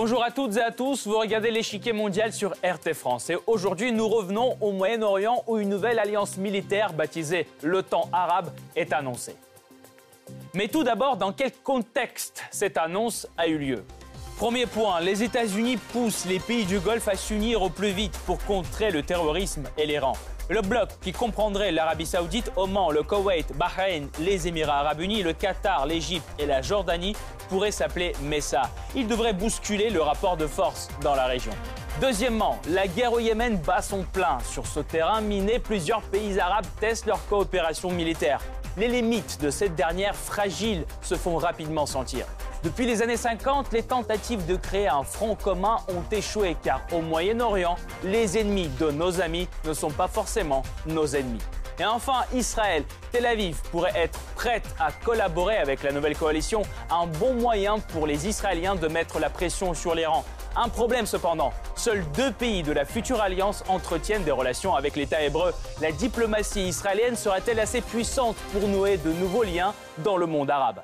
Bonjour à toutes et à tous, vous regardez l'échiquier mondial sur RT France et aujourd'hui nous revenons au Moyen-Orient où une nouvelle alliance militaire baptisée l'OTAN arabe est annoncée. Mais tout d'abord, dans quel contexte cette annonce a eu lieu? Premier point, les États-Unis poussent les pays du Golfe à s'unir au plus vite pour contrer le terrorisme et l'Iran. Le bloc, qui comprendrait l'Arabie Saoudite, Oman, le Koweït, Bahreïn, les Émirats Arabes Unis, le Qatar, l'Égypte et la Jordanie, pourrait s'appeler Messa. Il devrait bousculer le rapport de force dans la région. Deuxièmement, la guerre au Yémen bat son plein. Sur ce terrain miné, plusieurs pays arabes testent leur coopération militaire. Les limites de cette dernière fragile se font rapidement sentir. Depuis les années 50, les tentatives de créer un front commun ont échoué car au Moyen-Orient, les ennemis de nos amis ne sont pas forcément nos ennemis. Et enfin, Israël, Tel Aviv pourrait être prête à collaborer avec la nouvelle coalition, un bon moyen pour les Israéliens de mettre la pression sur l'Iran. Un problème cependant, seuls deux pays de la future alliance entretiennent des relations avec l'État hébreu. La diplomatie israélienne sera-t-elle assez puissante pour nouer de nouveaux liens dans le monde arabe?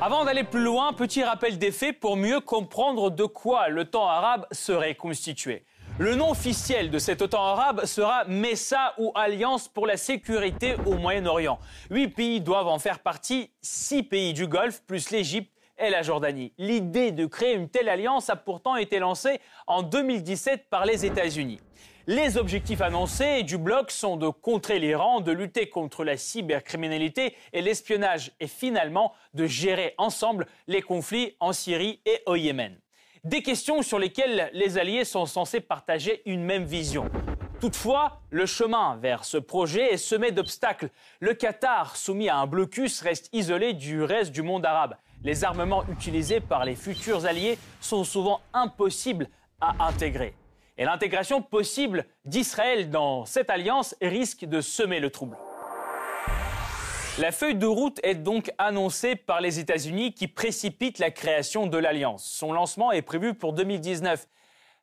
Avant d'aller plus loin, petit rappel des faits pour mieux comprendre de quoi le temps arabe serait constitué. Le nom officiel de cet OTAN arabe sera MESA ou Alliance pour la sécurité au Moyen-Orient. Huit pays doivent en faire partie, six pays du Golfe plus l'Égypte et la Jordanie. L'idée de créer une telle alliance a pourtant été lancée en 2017 par les États-Unis. Les objectifs annoncés du bloc sont de contrer l'Iran, de lutter contre la cybercriminalité et l'espionnage et finalement de gérer ensemble les conflits en Syrie et au Yémen. Des questions sur lesquelles les alliés sont censés partager une même vision. Toutefois, le chemin vers ce projet est semé d'obstacles. Le Qatar, soumis à un blocus, reste isolé du reste du monde arabe. Les armements utilisés par les futurs alliés sont souvent impossibles à intégrer. Et l'intégration possible d'Israël dans cette alliance risque de semer le trouble. La feuille de route est donc annoncée par les États-Unis qui précipite la création de l'alliance. Son lancement est prévu pour 2019.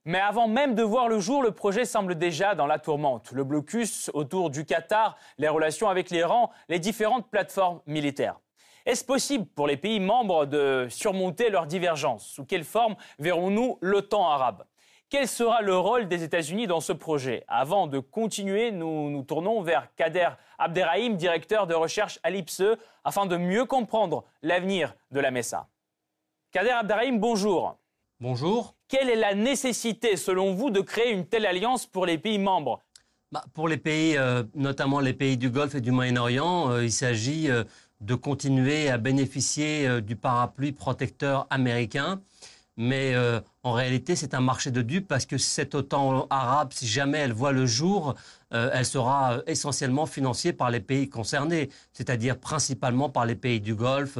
Mais avant même de voir le jour, le projet semble déjà dans la tourmente. Le blocus autour du Qatar, les relations avec l'Iran, les différentes plateformes militaires. Est-ce possible pour les pays membres de surmonter leurs divergences? Sous quelle forme verrons-nous l'OTAN arabe? Quel sera le rôle des États-Unis dans ce projet Avant de continuer, nous nous tournons vers Kader Abderrahim, directeur de recherche à l'IPSE, afin de mieux comprendre l'avenir de la MESA. Kader Abderrahim, bonjour. Bonjour. Quelle est la nécessité, selon vous, de créer une telle alliance pour les pays membres bah, Pour les pays, euh, notamment les pays du Golfe et du Moyen-Orient, euh, il s'agit euh, de continuer à bénéficier du parapluie protecteur américain mais euh, en réalité, c'est un marché de dupes parce que cette OTAN arabe, si jamais elle voit le jour, euh, elle sera euh, essentiellement financée par les pays concernés, c'est-à-dire principalement par les pays du Golfe,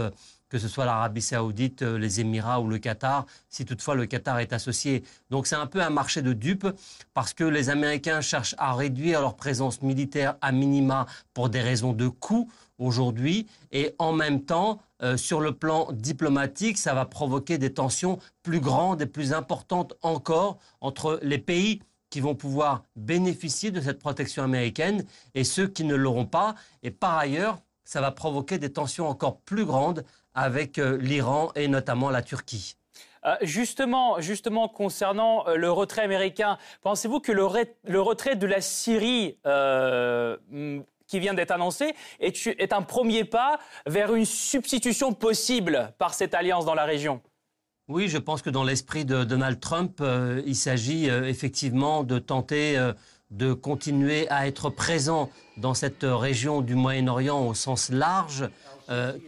que ce soit l'Arabie saoudite, les Émirats ou le Qatar, si toutefois le Qatar est associé. Donc c'est un peu un marché de dupes parce que les Américains cherchent à réduire leur présence militaire à minima pour des raisons de coût aujourd'hui et en même temps euh, sur le plan diplomatique, ça va provoquer des tensions plus grandes et plus importantes encore entre les pays qui vont pouvoir bénéficier de cette protection américaine et ceux qui ne l'auront pas. Et par ailleurs, ça va provoquer des tensions encore plus grandes avec euh, l'Iran et notamment la Turquie. Euh, justement, justement, concernant le retrait américain, pensez-vous que le, retrait de la Syrie qui vient d'être annoncé est, un premier pas vers une substitution possible par cette alliance dans la région. Oui, je pense que dans l'esprit de Donald Trump, euh, il s'agit euh, effectivement de tenter euh, de continuer à être présent dans cette région du Moyen-Orient au sens large,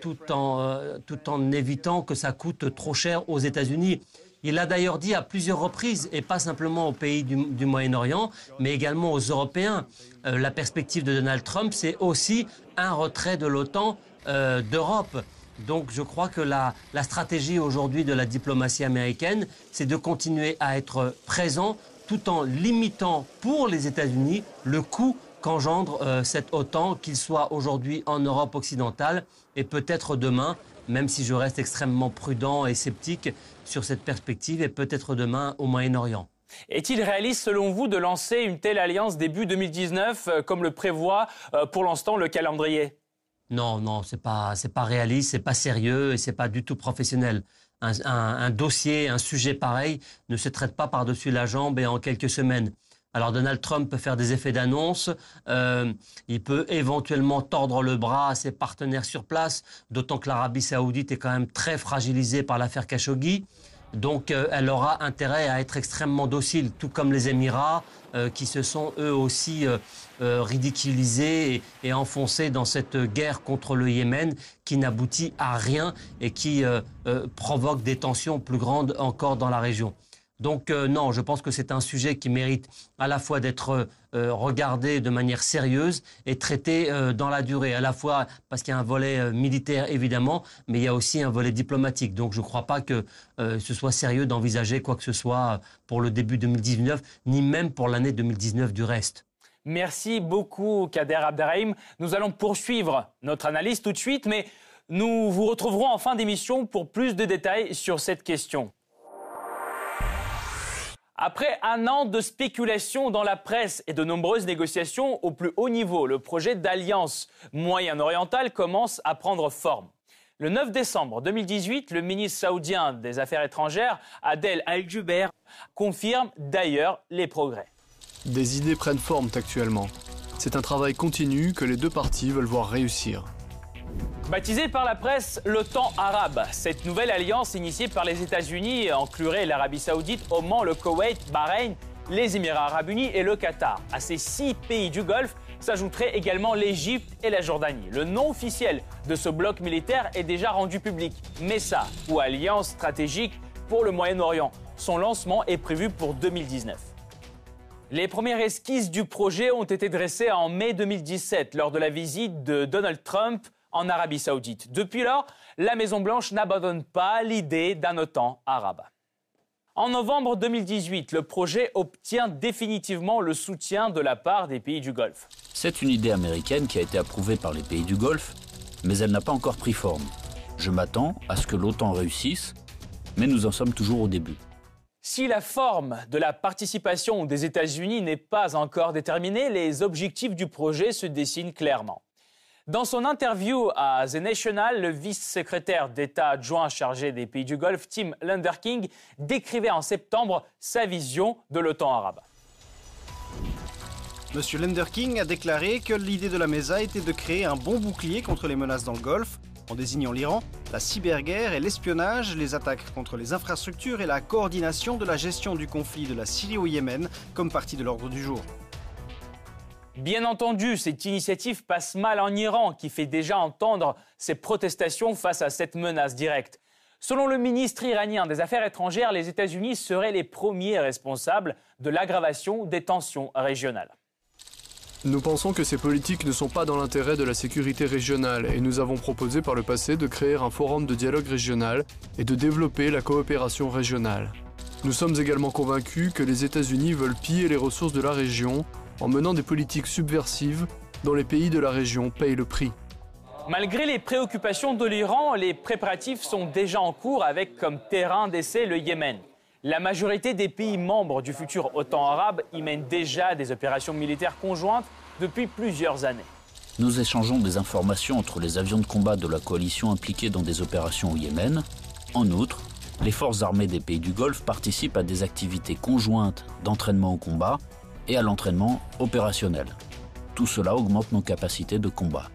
tout, en, tout en évitant que ça coûte trop cher aux États-Unis. Il l'a d'ailleurs dit à plusieurs reprises, et pas simplement aux pays du, Moyen-Orient, mais également aux Européens. Euh, la perspective de Donald Trump, c'est aussi un retrait de l'OTAN euh, d'Europe. Donc je crois que la, stratégie aujourd'hui de la diplomatie américaine, c'est de continuer à être présent tout en limitant pour les États-Unis le coût qu'engendre euh, cette OTAN, qu'il soit aujourd'hui en Europe occidentale et peut-être demain même si je reste extrêmement prudent et sceptique sur cette perspective et peut-être demain au Moyen-Orient. Est-il réaliste, selon vous, de lancer une telle alliance début 2019, euh, comme le prévoit euh, pour l'instant le calendrier? Non, non, c'est pas, c'est pas réaliste, c'est pas sérieux et c'est pas du tout professionnel. Un, dossier, un sujet pareil ne se traite pas par-dessus la jambe et en quelques semaines. Alors Donald Trump peut faire des effets d'annonce, euh, il peut éventuellement tordre le bras à ses partenaires sur place, d'autant que l'Arabie saoudite est quand même très fragilisée par l'affaire Khashoggi. Donc euh, elle aura intérêt à être extrêmement docile, tout comme les Émirats, euh, qui se sont eux aussi ridiculisés et, enfoncés dans cette guerre contre le Yémen, qui n'aboutit à rien et qui provoque des tensions plus grandes encore dans la région. Donc euh, non, je pense que c'est un sujet qui mérite à la fois d'être euh, regardé de manière sérieuse et traité euh, dans la durée, à la fois parce qu'il y a un volet militaire évidemment, mais il y a aussi un volet diplomatique. Donc je ne crois pas que ce soit sérieux d'envisager quoi que ce soit pour le début 2019, ni même pour l'année 2019 du reste. Merci beaucoup Kader Abderrahim. Nous allons poursuivre notre analyse tout de suite, mais nous vous retrouverons en fin d'émission pour plus de détails sur cette question. Après un an de spéculation dans la presse et de nombreuses négociations au plus haut niveau, le projet d'alliance moyen-orientale commence à prendre forme. Le 9 décembre 2018, le ministre saoudien des Affaires étrangères, Adel Al-Jubeir, confirme d'ailleurs les progrès. Des idées prennent forme actuellement. C'est un travail continu que les deux parties veulent voir réussir. Baptisée par la presse l'OTAN arabe, cette nouvelle alliance initiée par les États-Unis inclurait l'Arabie saoudite, Oman, le Koweït, Bahreïn, les Émirats arabes unis et le Qatar. À ces six pays du Golfe s'ajouteraient également l'Égypte et la Jordanie. Le nom officiel de ce bloc militaire est déjà rendu public. MESA, ou Alliance stratégique pour le Moyen-Orient. Son lancement est prévu pour 2019. Les premières esquisses du projet ont été dressées en mai 2017 lors de la visite de Donald Trump en Arabie saoudite. Depuis lors, la Maison-Blanche n'abandonne pas l'idée d'un OTAN arabe. En novembre 2018, le projet obtient définitivement le soutien de la part des pays du Golfe. C'est une idée américaine qui a été approuvée par les pays du Golfe, mais elle n'a pas encore pris forme. Je m'attends à ce que l'OTAN réussisse, mais nous en sommes toujours au début. Si la forme de la participation des États-Unis n'est pas encore déterminée, les objectifs du projet se dessinent clairement. Dans son interview à The National, le vice-secrétaire d'État adjoint chargé des pays du Golfe, Tim Lunderking, décrivait en septembre sa vision de l'OTAN arabe. Monsieur Lunderking a déclaré que l'idée de la MESA était de créer un bon bouclier contre les menaces dans le Golfe, en désignant l'Iran, la cyberguerre et l'espionnage, les attaques contre les infrastructures et la coordination de la gestion du conflit de la Syrie au Yémen comme partie de l'ordre du jour. Bien entendu, cette initiative passe mal en Iran, qui fait déjà entendre ses protestations face à cette menace directe. Selon le ministre iranien des Affaires étrangères, les États-Unis seraient les premiers responsables de l'aggravation des tensions régionales. Nous pensons que ces politiques ne sont pas dans l'intérêt de la sécurité régionale et nous avons proposé par le passé de créer un forum de dialogue régional et de développer la coopération régionale. Nous sommes également convaincus que les États-Unis veulent piller les ressources de la région en menant des politiques subversives dont les pays de la région payent le prix. Malgré les préoccupations de l'Iran, les préparatifs sont déjà en cours avec comme terrain d'essai le Yémen. La majorité des pays membres du futur OTAN arabe y mènent déjà des opérations militaires conjointes depuis plusieurs années. Nous échangeons des informations entre les avions de combat de la coalition impliqués dans des opérations au Yémen. En outre, les forces armées des pays du Golfe participent à des activités conjointes d'entraînement au combat et à l'entraînement opérationnel. Tout cela augmente nos capacités de combat.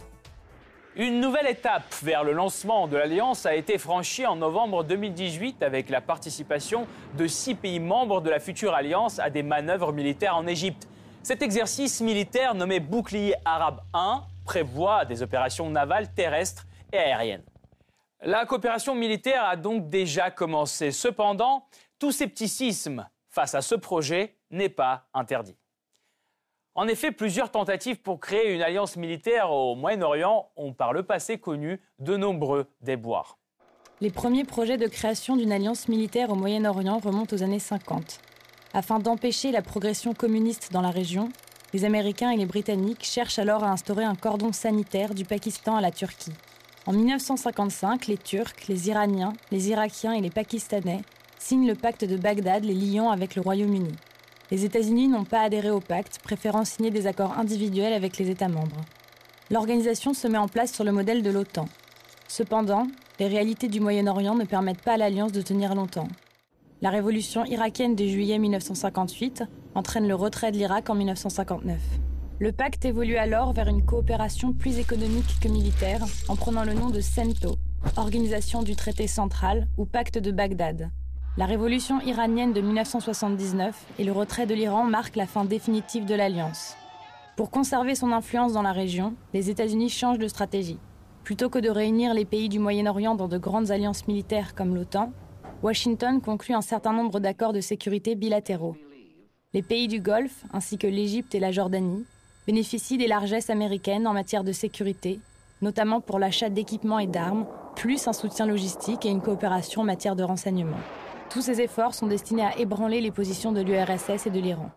Une nouvelle étape vers le lancement de l'Alliance a été franchie en novembre 2018 avec la participation de six pays membres de la future Alliance à des manœuvres militaires en Égypte. Cet exercice militaire nommé Bouclier arabe 1 prévoit des opérations navales terrestres et aériennes. La coopération militaire a donc déjà commencé. Cependant, tout scepticisme face à ce projet n'est pas interdit. En effet, plusieurs tentatives pour créer une alliance militaire au Moyen-Orient ont par le passé connu de nombreux déboires. Les premiers projets de création d'une alliance militaire au Moyen-Orient remontent aux années 50. Afin d'empêcher la progression communiste dans la région, les Américains et les Britanniques cherchent alors à instaurer un cordon sanitaire du Pakistan à la Turquie. En 1955, les Turcs, les Iraniens, les Irakiens et les Pakistanais signent le pacte de Bagdad les liant avec le Royaume-Uni. Les États-Unis n'ont pas adhéré au pacte, préférant signer des accords individuels avec les États membres. L'organisation se met en place sur le modèle de l'OTAN. Cependant, les réalités du Moyen-Orient ne permettent pas à l'Alliance de tenir longtemps. La révolution irakienne de juillet 1958 entraîne le retrait de l'Irak en 1959. Le pacte évolue alors vers une coopération plus économique que militaire en prenant le nom de CENTO, Organisation du traité central ou pacte de Bagdad. La révolution iranienne de 1979 et le retrait de l'Iran marquent la fin définitive de l'alliance. Pour conserver son influence dans la région, les États-Unis changent de stratégie. Plutôt que de réunir les pays du Moyen-Orient dans de grandes alliances militaires comme l'OTAN, Washington conclut un certain nombre d'accords de sécurité bilatéraux. Les pays du Golfe, ainsi que l'Égypte et la Jordanie, bénéficient des largesses américaines en matière de sécurité, notamment pour l'achat d'équipements et d'armes, plus un soutien logistique et une coopération en matière de renseignement. Tous ces efforts sont destinés à ébranler les positions de l'URSS et de l'Iran.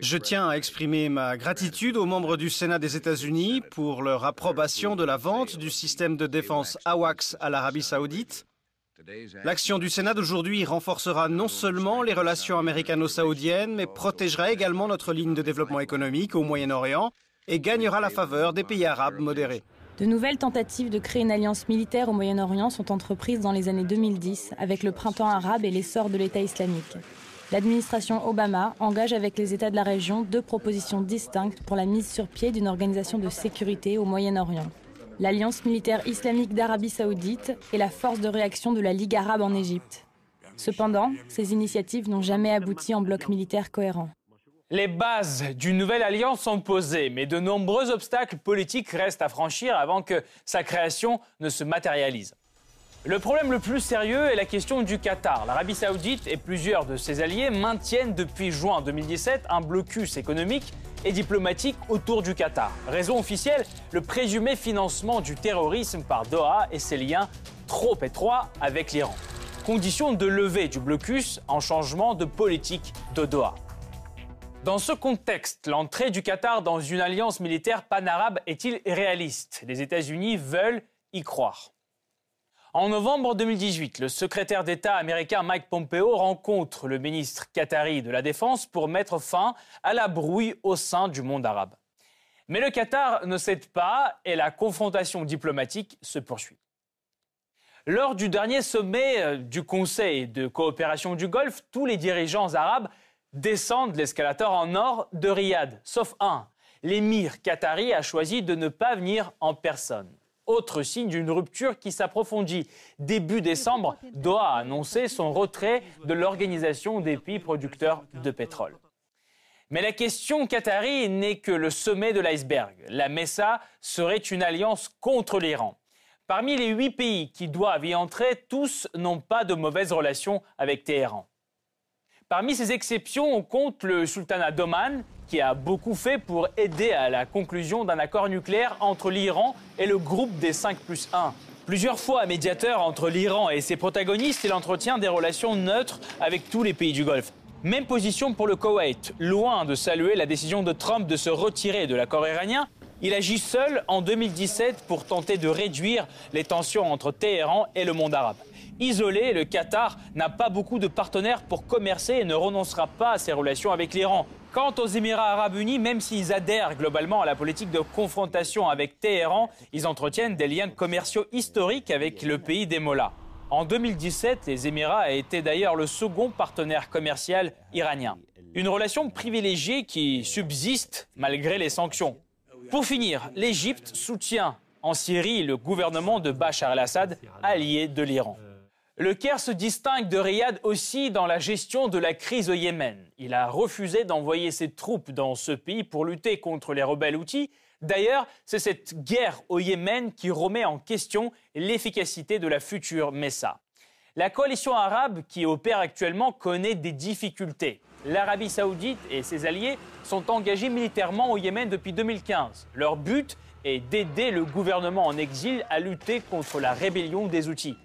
Je tiens à exprimer ma gratitude aux membres du Sénat des États-Unis pour leur approbation de la vente du système de défense AWACS à l'Arabie saoudite. L'action du Sénat d'aujourd'hui renforcera non seulement les relations américano-saoudiennes, mais protégera également notre ligne de développement économique au Moyen-Orient et gagnera la faveur des pays arabes modérés. De nouvelles tentatives de créer une alliance militaire au Moyen-Orient sont entreprises dans les années 2010 avec le printemps arabe et l'essor de l'État islamique. L'administration Obama engage avec les États de la région deux propositions distinctes pour la mise sur pied d'une organisation de sécurité au Moyen-Orient. L'Alliance militaire islamique d'Arabie saoudite et la force de réaction de la Ligue arabe en Égypte. Cependant, ces initiatives n'ont jamais abouti en bloc militaire cohérent. Les bases d'une nouvelle alliance sont posées, mais de nombreux obstacles politiques restent à franchir avant que sa création ne se matérialise. Le problème le plus sérieux est la question du Qatar. L'Arabie saoudite et plusieurs de ses alliés maintiennent depuis juin 2017 un blocus économique et diplomatique autour du Qatar. Raison officielle, le présumé financement du terrorisme par Doha et ses liens trop étroits avec l'Iran. Condition de levée du blocus en changement de politique de Doha. Dans ce contexte, l'entrée du Qatar dans une alliance militaire pan-arabe est-il réaliste? Les États-Unis veulent y croire. En novembre 2018, le secrétaire d'État américain Mike Pompeo rencontre le ministre qatari de la Défense pour mettre fin à la brouille au sein du monde arabe. Mais le Qatar ne cède pas et la confrontation diplomatique se poursuit. Lors du dernier sommet euh, du Conseil de coopération du Golfe, tous les dirigeants arabes descendent l'escalator en nord de Riyad, sauf un. L'émir qatari a choisi de ne pas venir en personne. Autre signe d'une rupture qui s'approfondit. Début décembre, Doha a annoncé son retrait de l'organisation des pays producteurs de pétrole. Mais la question qatari n'est que le sommet de l'iceberg. La Messa serait une alliance contre l'Iran. Parmi les huit pays qui doivent y entrer, tous n'ont pas de mauvaises relations avec Téhéran. Parmi ces exceptions, on compte le sultanat d'Oman, qui a beaucoup fait pour aider à la conclusion d'un accord nucléaire entre l'Iran et le groupe des 5 plus 1. Plusieurs fois médiateur entre l'Iran et ses protagonistes, il entretient des relations neutres avec tous les pays du Golfe. Même position pour le Koweït. Loin de saluer la décision de Trump de se retirer de l'accord iranien, il agit seul en 2017 pour tenter de réduire les tensions entre Téhéran et le monde arabe. Isolé, le Qatar n'a pas beaucoup de partenaires pour commercer et ne renoncera pas à ses relations avec l'Iran. Quant aux Émirats arabes unis, même s'ils adhèrent globalement à la politique de confrontation avec Téhéran, ils entretiennent des liens commerciaux historiques avec le pays des Mollahs. En 2017, les Émirats étaient d'ailleurs le second partenaire commercial iranien. Une relation privilégiée qui subsiste malgré les sanctions. Pour finir, l'Égypte soutient en Syrie le gouvernement de Bachar el-Assad, allié de l'Iran. Le Caire se distingue de Riyad aussi dans la gestion de la crise au Yémen. Il a refusé d'envoyer ses troupes dans ce pays pour lutter contre les rebelles outils. D'ailleurs, c'est cette guerre au Yémen qui remet en question l'efficacité de la future Messa. La coalition arabe qui opère actuellement connaît des difficultés. L'Arabie saoudite et ses alliés sont engagés militairement au Yémen depuis 2015. Leur but est d'aider le gouvernement en exil à lutter contre la rébellion des outils.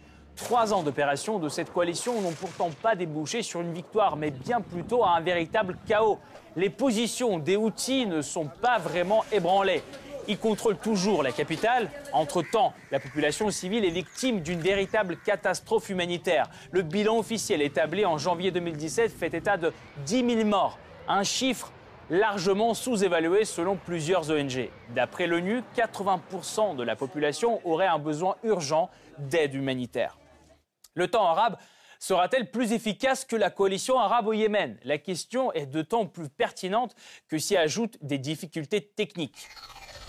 Trois ans d'opération de cette coalition n'ont pourtant pas débouché sur une victoire, mais bien plutôt à un véritable chaos. Les positions des outils ne sont pas vraiment ébranlées. Ils contrôlent toujours la capitale. Entre-temps, la population civile est victime d'une véritable catastrophe humanitaire. Le bilan officiel établi en janvier 2017 fait état de 10 000 morts, un chiffre largement sous-évaluée selon plusieurs ONG. D'après l'ONU, 80% de la population aurait un besoin urgent d'aide humanitaire. Le temps arabe sera-t-elle plus efficace que la coalition arabe au Yémen La question est d'autant plus pertinente que s'y ajoutent des difficultés techniques.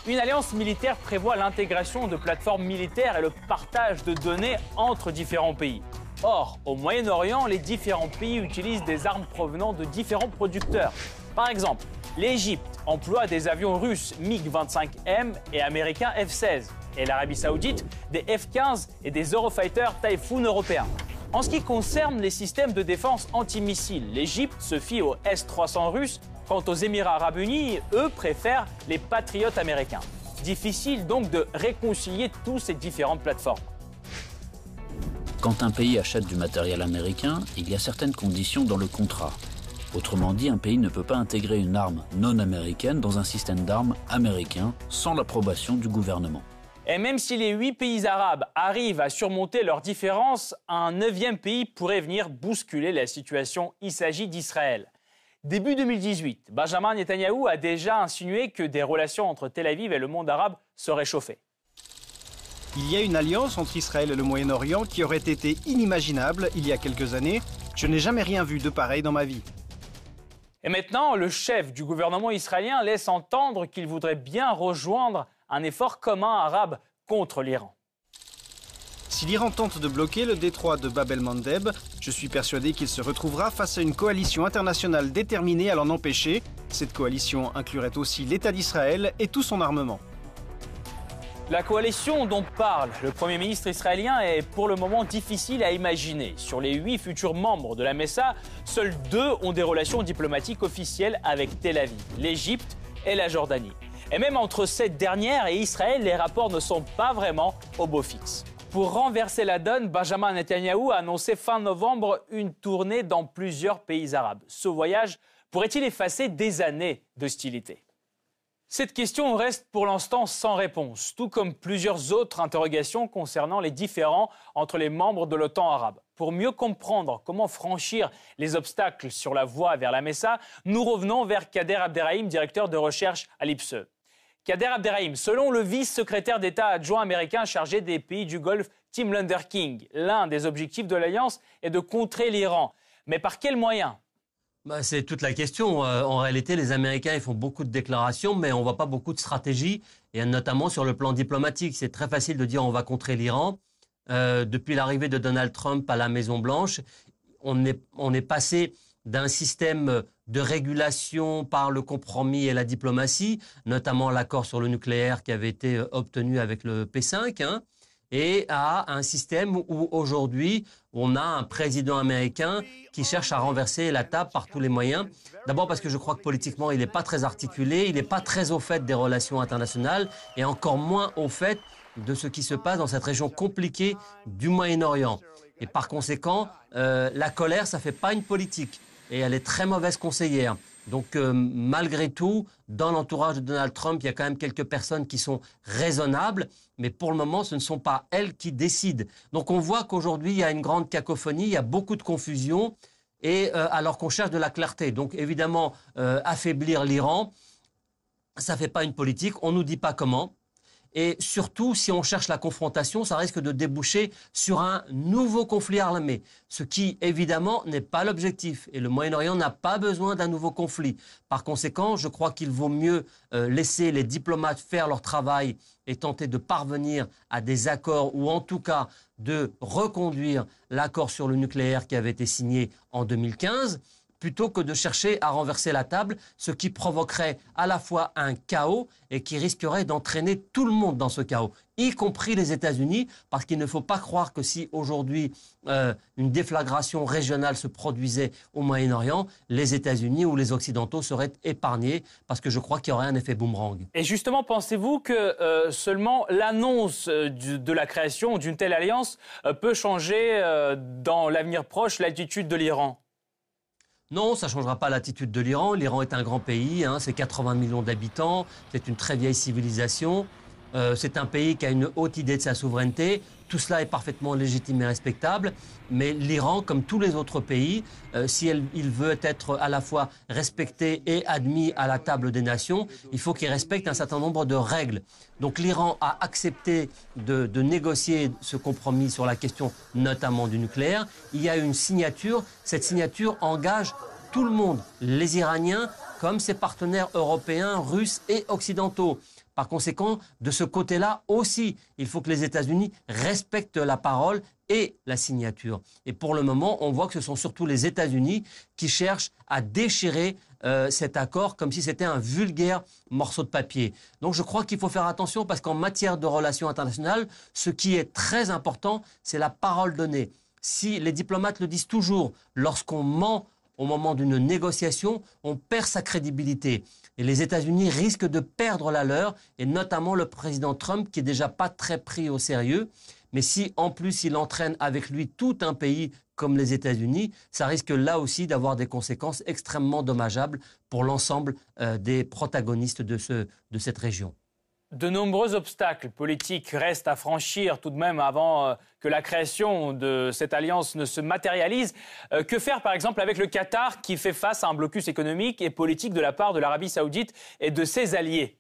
Une alliance militaire prévoit l'intégration de plateformes militaires et le partage de données entre différents pays. Or, au Moyen-Orient, les différents pays utilisent des armes provenant de différents producteurs. Par exemple, l'Égypte emploie des avions russes MiG-25M et américains F-16, et l'Arabie saoudite des F-15 et des Eurofighter Typhoon européens. En ce qui concerne les systèmes de défense antimissiles, l'Égypte se fie aux S-300 russes, quant aux Émirats arabes unis, eux préfèrent les patriotes américains. Difficile donc de réconcilier tous ces différentes plateformes. Quand un pays achète du matériel américain, il y a certaines conditions dans le contrat. Autrement dit, un pays ne peut pas intégrer une arme non américaine dans un système d'armes américain sans l'approbation du gouvernement. Et même si les huit pays arabes arrivent à surmonter leurs différences, un neuvième pays pourrait venir bousculer la situation. Il s'agit d'Israël. Début 2018, Benjamin Netanyahou a déjà insinué que des relations entre Tel Aviv et le monde arabe seraient chauffées. Il y a une alliance entre Israël et le Moyen-Orient qui aurait été inimaginable il y a quelques années. Je n'ai jamais rien vu de pareil dans ma vie. Et maintenant, le chef du gouvernement israélien laisse entendre qu'il voudrait bien rejoindre un effort commun arabe contre l'Iran. Si l'Iran tente de bloquer le détroit de Bab el-Mandeb, je suis persuadé qu'il se retrouvera face à une coalition internationale déterminée à l'en empêcher. Cette coalition inclurait aussi l'État d'Israël et tout son armement. La coalition dont parle le Premier ministre israélien est pour le moment difficile à imaginer. Sur les huit futurs membres de la Messa, seuls deux ont des relations diplomatiques officielles avec Tel Aviv, l'Égypte et la Jordanie. Et même entre cette dernière et Israël, les rapports ne sont pas vraiment au beau fixe. Pour renverser la donne, Benjamin Netanyahu a annoncé fin novembre une tournée dans plusieurs pays arabes. Ce voyage pourrait-il effacer des années d'hostilité? Cette question reste pour l'instant sans réponse, tout comme plusieurs autres interrogations concernant les différends entre les membres de l'OTAN arabe. Pour mieux comprendre comment franchir les obstacles sur la voie vers la Messa, nous revenons vers Kader Abderrahim, directeur de recherche à l'IPSE. Kader Abderrahim, selon le vice-secrétaire d'État adjoint américain chargé des pays du Golfe, Tim Lunder King, l'un des objectifs de l'Alliance est de contrer l'Iran. Mais par quels moyens? Bah, c'est toute la question. Euh, en réalité, les Américains ils font beaucoup de déclarations, mais on voit pas beaucoup de stratégie, et notamment sur le plan diplomatique. C'est très facile de dire on va contrer l'Iran. Euh, depuis l'arrivée de Donald Trump à la Maison Blanche, on est, on est passé d'un système de régulation par le compromis et la diplomatie, notamment l'accord sur le nucléaire qui avait été euh, obtenu avec le P5, hein, et à un système où aujourd'hui on a un président américain qui cherche à renverser la table par tous les moyens. D'abord parce que je crois que politiquement il n'est pas très articulé, il n'est pas très au fait des relations internationales et encore moins au fait de ce qui se passe dans cette région compliquée du Moyen-Orient. Et par conséquent, euh, la colère, ça fait pas une politique et elle est très mauvaise conseillère. Donc euh, malgré tout, dans l'entourage de Donald Trump, il y a quand même quelques personnes qui sont raisonnables, mais pour le moment, ce ne sont pas elles qui décident. Donc on voit qu'aujourd'hui, il y a une grande cacophonie, il y a beaucoup de confusion, et euh, alors qu'on cherche de la clarté. Donc évidemment, euh, affaiblir l'Iran, ça ne fait pas une politique, on ne nous dit pas comment. Et surtout, si on cherche la confrontation, ça risque de déboucher sur un nouveau conflit armé, ce qui, évidemment, n'est pas l'objectif. Et le Moyen-Orient n'a pas besoin d'un nouveau conflit. Par conséquent, je crois qu'il vaut mieux euh, laisser les diplomates faire leur travail et tenter de parvenir à des accords, ou en tout cas de reconduire l'accord sur le nucléaire qui avait été signé en 2015 plutôt que de chercher à renverser la table, ce qui provoquerait à la fois un chaos et qui risquerait d'entraîner tout le monde dans ce chaos, y compris les États-Unis, parce qu'il ne faut pas croire que si aujourd'hui euh, une déflagration régionale se produisait au Moyen-Orient, les États-Unis ou les Occidentaux seraient épargnés, parce que je crois qu'il y aurait un effet boomerang. Et justement, pensez-vous que euh, seulement l'annonce euh, de la création d'une telle alliance peut changer dans l'avenir proche l'attitude de l'Iran? Non, ça ne changera pas l'attitude de l'Iran. L'Iran est un grand pays, hein, c'est 80 millions d'habitants, c'est une très vieille civilisation. Euh, c'est un pays qui a une haute idée de sa souveraineté. Tout cela est parfaitement légitime et respectable. Mais l'Iran, comme tous les autres pays, euh, si il veut être à la fois respecté et admis à la table des nations, il faut qu'il respecte un certain nombre de règles. Donc l'Iran a accepté de, de, négocier ce compromis sur la question notamment du nucléaire. Il y a une signature. Cette signature engage tout le monde, les Iraniens comme ses partenaires européens, russes et occidentaux. Par conséquent, de ce côté-là aussi, il faut que les États-Unis respectent la parole et la signature. Et pour le moment, on voit que ce sont surtout les États-Unis qui cherchent à déchirer euh, cet accord comme si c'était un vulgaire morceau de papier. Donc je crois qu'il faut faire attention parce qu'en matière de relations internationales, ce qui est très important, c'est la parole donnée. Si les diplomates le disent toujours, lorsqu'on ment au moment d'une négociation, on perd sa crédibilité. Et les États-Unis risquent de perdre la leur, et notamment le président Trump, qui est déjà pas très pris au sérieux. Mais si en plus il entraîne avec lui tout un pays comme les États-Unis, ça risque là aussi d'avoir des conséquences extrêmement dommageables pour l'ensemble euh, des protagonistes de, ce, de cette région. De nombreux obstacles politiques restent à franchir tout de même avant euh, que la création de cette alliance ne se matérialise. Euh, que faire par exemple avec le Qatar qui fait face à un blocus économique et politique de la part de l'Arabie saoudite et de ses alliés?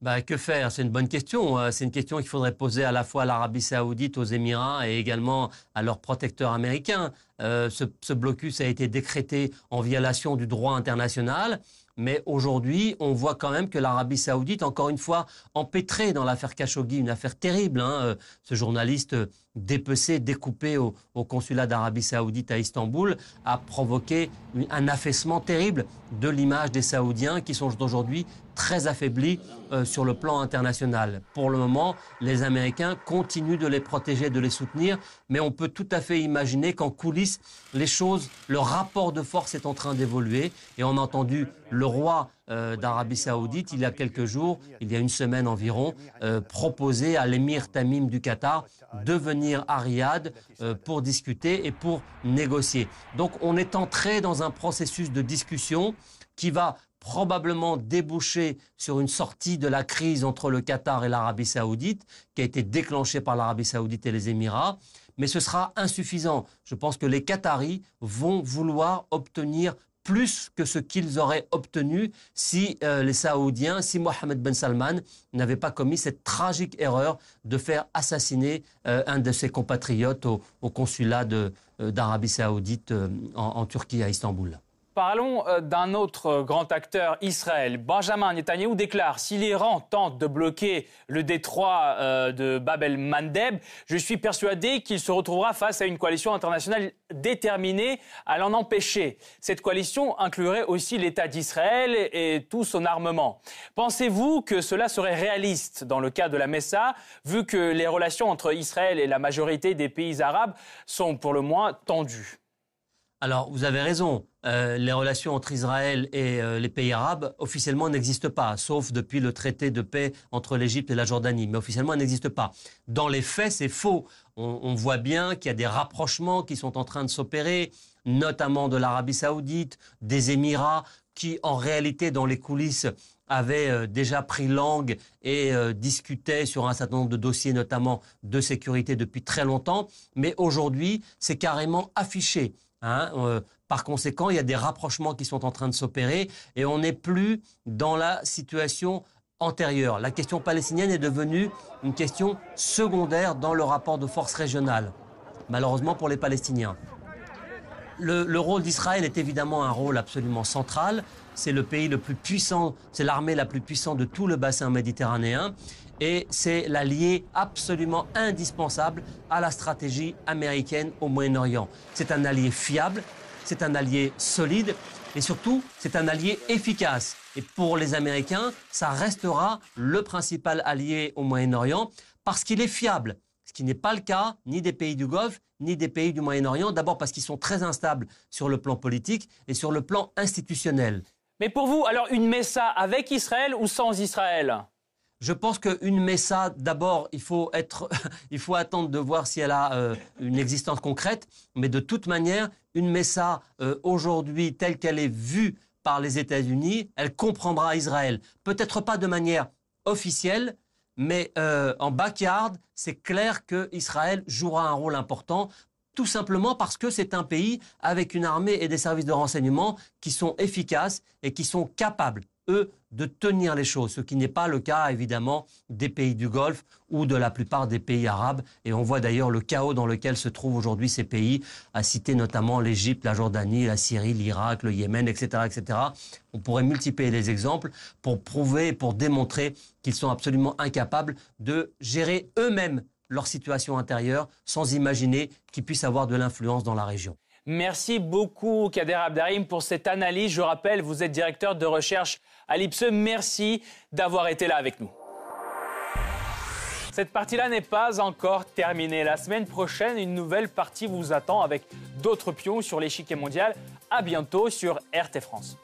Bah, que faire? C'est une bonne question. Euh, c'est une question qu'il faudrait poser à la fois à l'Arabie saoudite, aux Émirats et également à leurs protecteurs américains. ce, ce blocus a été décrété en violation du droit international. Mais aujourd'hui, on voit quand même que l'Arabie saoudite, encore une fois, empêtrée dans l'affaire Khashoggi, une affaire terrible, hein, euh, ce journaliste dépecé, découpé au, consulat d'Arabie saoudite à Istanbul, a provoqué un affaissement terrible de l'image des Saoudiens qui sont aujourd'hui très affaiblis euh, sur le plan international. Pour le moment, les Américains continuent de les protéger, de les soutenir, mais on peut tout à fait imaginer qu'en coulisses, les choses, le rapport de force est en train d'évoluer. Et on a entendu le roi euh, d'Arabie Saoudite, il y a quelques jours, il y a une semaine environ, euh, proposer à l'émir Tamim du Qatar de venir à Riyad euh, pour discuter et pour négocier. Donc on est entré dans un processus de discussion qui va probablement déboucher sur une sortie de la crise entre le Qatar et l'Arabie saoudite, qui a été déclenchée par l'Arabie saoudite et les Émirats. Mais ce sera insuffisant. Je pense que les Qataris vont vouloir obtenir plus que ce qu'ils auraient obtenu si euh, les Saoudiens, si Mohamed Ben Salman n'avait pas commis cette tragique erreur de faire assassiner euh, un de ses compatriotes au, consulat euh, d'Arabie saoudite en Turquie, à Istanbul. Parlons euh, d'un autre grand acteur, Israël. Benjamin Netanyahu déclare si l'Iran tente de bloquer le détroit euh, de Bab el-Mandeb, je suis persuadé qu'il se retrouvera face à une coalition internationale déterminée à l'en empêcher. Cette coalition inclurait aussi l'État d'Israël et tout son armement. Pensez-vous que cela serait réaliste dans le cas de la Messa, vu que les relations entre Israël et la majorité des pays arabes sont pour le moins tendues? Alors, vous avez raison. Euh, les relations entre Israël et euh, les pays arabes officiellement n'existent pas, sauf depuis le traité de paix entre l'Égypte et la Jordanie. Mais officiellement, elles n'existent pas. Dans les faits, c'est faux. On, voit bien qu'il y a des rapprochements qui sont en train de s'opérer, notamment de l'Arabie saoudite, des Émirats, qui en réalité, dans les coulisses, avaient euh, déjà pris langue et discutaient sur un certain nombre de dossiers, notamment de sécurité, depuis très longtemps. Mais aujourd'hui, c'est carrément affiché. Hein, euh, par conséquent, il y a des rapprochements qui sont en train de s'opérer et on n'est plus dans la situation antérieure. La question palestinienne est devenue une question secondaire dans le rapport de force régionale, malheureusement pour les Palestiniens. Le, rôle d'Israël est évidemment un rôle absolument central. C'est le pays le plus puissant, c'est l'armée la plus puissante de tout le bassin méditerranéen et c'est l'allié absolument indispensable à la stratégie américaine au Moyen-Orient. C'est un allié fiable, c'est un allié solide et surtout c'est un allié efficace. Et pour les Américains, ça restera le principal allié au Moyen-Orient parce qu'il est fiable. Ce qui n'est pas le cas ni des pays du Golfe, ni des pays du Moyen-Orient, d'abord parce qu'ils sont très instables sur le plan politique et sur le plan institutionnel. Mais pour vous, alors une Messa avec Israël ou sans Israël? Je pense qu'une Messa, d'abord, il faut attendre de voir si elle a euh, une existence concrète. Mais de toute manière, une Messa euh, aujourd'hui telle qu'elle est vue par les États-Unis, elle comprendra Israël. Peut-être pas de manière officielle, mais euh, en backyard, c'est clair qu'Israël jouera un rôle important tout simplement parce que c'est un pays avec une armée et des services de renseignement qui sont efficaces et qui sont capables, eux, de tenir les choses, ce qui n'est pas le cas évidemment des pays du Golfe ou de la plupart des pays arabes. Et on voit d'ailleurs le chaos dans lequel se trouvent aujourd'hui ces pays, à citer notamment l'Égypte, la Jordanie, la Syrie, l'Irak, le Yémen, etc., etc. On pourrait multiplier les exemples pour prouver, pour démontrer qu'ils sont absolument incapables de gérer eux-mêmes leur situation intérieure sans imaginer qu'ils puissent avoir de l'influence dans la région. Merci beaucoup Kader Abdarim pour cette analyse. Je rappelle, vous êtes directeur de recherche à. Merci d'avoir été là avec nous. Cette partie-là n'est pas encore terminée. La semaine prochaine, une nouvelle partie vous attend avec d'autres pions sur l'échiquier mondial. À bientôt sur RT France.